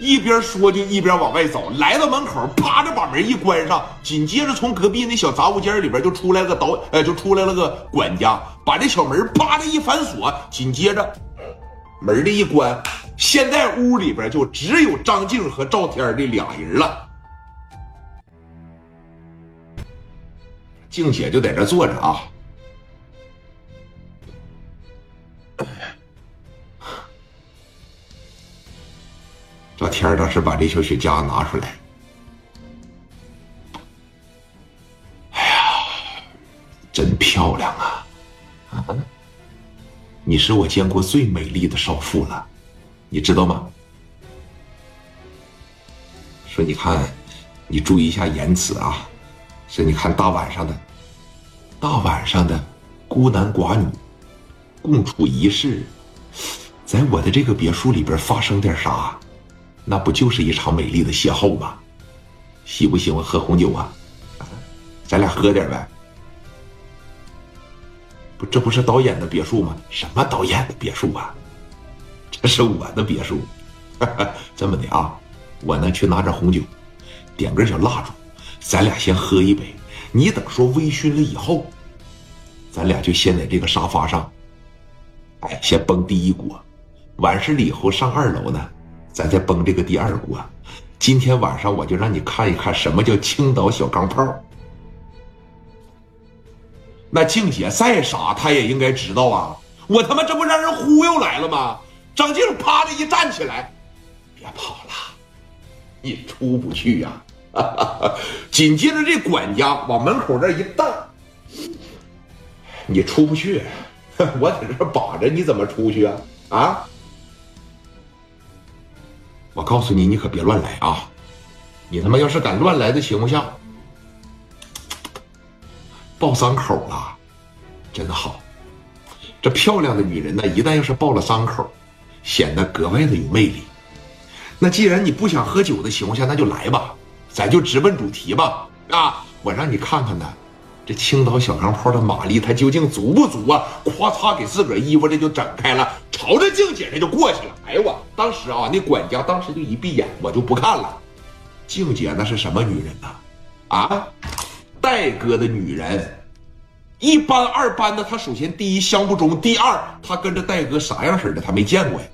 一边说就一边往外走，来到门口，啪着把门一关上，紧接着从隔壁那小杂物间里边就出来个导，呃，就出来了个管家，把这小门啪的一反锁，紧接着门的一关，现在屋里边就只有张静和赵天的俩人了。静姐就在这坐着啊。赵天当时把这小雪茄拿出来，哎呀，真漂亮啊！啊，你是我见过最美丽的少妇了，你知道吗？说你看，你注意一下言辞啊。说你看大晚上的，大晚上的，孤男寡女共处一室，在我的这个别墅里边发生点啥？那不就是一场美丽的邂逅吗？喜不喜欢喝红酒啊？咱俩喝点呗。不，这不是导演的别墅吗？什么导演的别墅啊？这是我的别墅。这么的啊，我呢去拿点红酒，点根小蜡烛，咱俩先喝一杯。你等说微醺了以后，咱俩就先在这个沙发上，哎，先崩第一锅。完事了以后上二楼呢。咱再崩这个第二锅，今天晚上我就让你看一看什么叫青岛小钢炮。那静姐再傻，她也应该知道啊！我他妈这不让人忽悠来了吗？张静啪的一站起来，别跑了，你出不去呀！紧接着这管家往门口那一瞪，你出不去，我在这把着，你怎么出去啊？啊！我告诉你，你可别乱来啊！你他妈要是敢乱来的情况下，爆伤口了，真好。这漂亮的女人呢，一旦要是爆了伤口，显得格外的有魅力。那既然你不想喝酒的情况下，那就来吧，咱就直奔主题吧。啊，我让你看看呢，这青岛小钢炮的马力，它究竟足不足啊？咵嚓，给自个儿衣服这就整开了。朝着静姐这就过去了。哎呦我，当时啊，那管家当时就一闭眼，我就不看了。静姐那是什么女人呐？啊，戴哥的女人，一般二班的。她首先第一相不中，第二她跟着戴哥啥样式的，她没见过呀。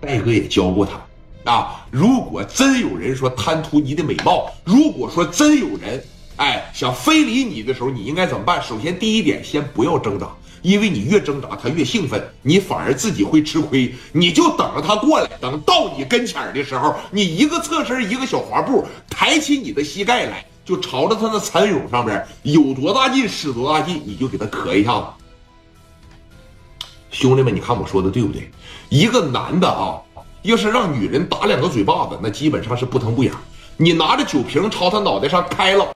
戴哥也教过她啊。如果真有人说贪图你的美貌，如果说真有人哎想非礼你的时候，你应该怎么办？首先第一点，先不要挣扎。因为你越挣扎，他越兴奋，你反而自己会吃亏。你就等着他过来，等到你跟前的时候，你一个侧身，一个小滑步，抬起你的膝盖来，就朝着他那蚕蛹上边有多大劲使多大劲，你就给他磕一下子。兄弟们，你看我说的对不对？一个男的啊，要是让女人打两个嘴巴子，那基本上是不疼不痒。你拿着酒瓶朝他脑袋上开了。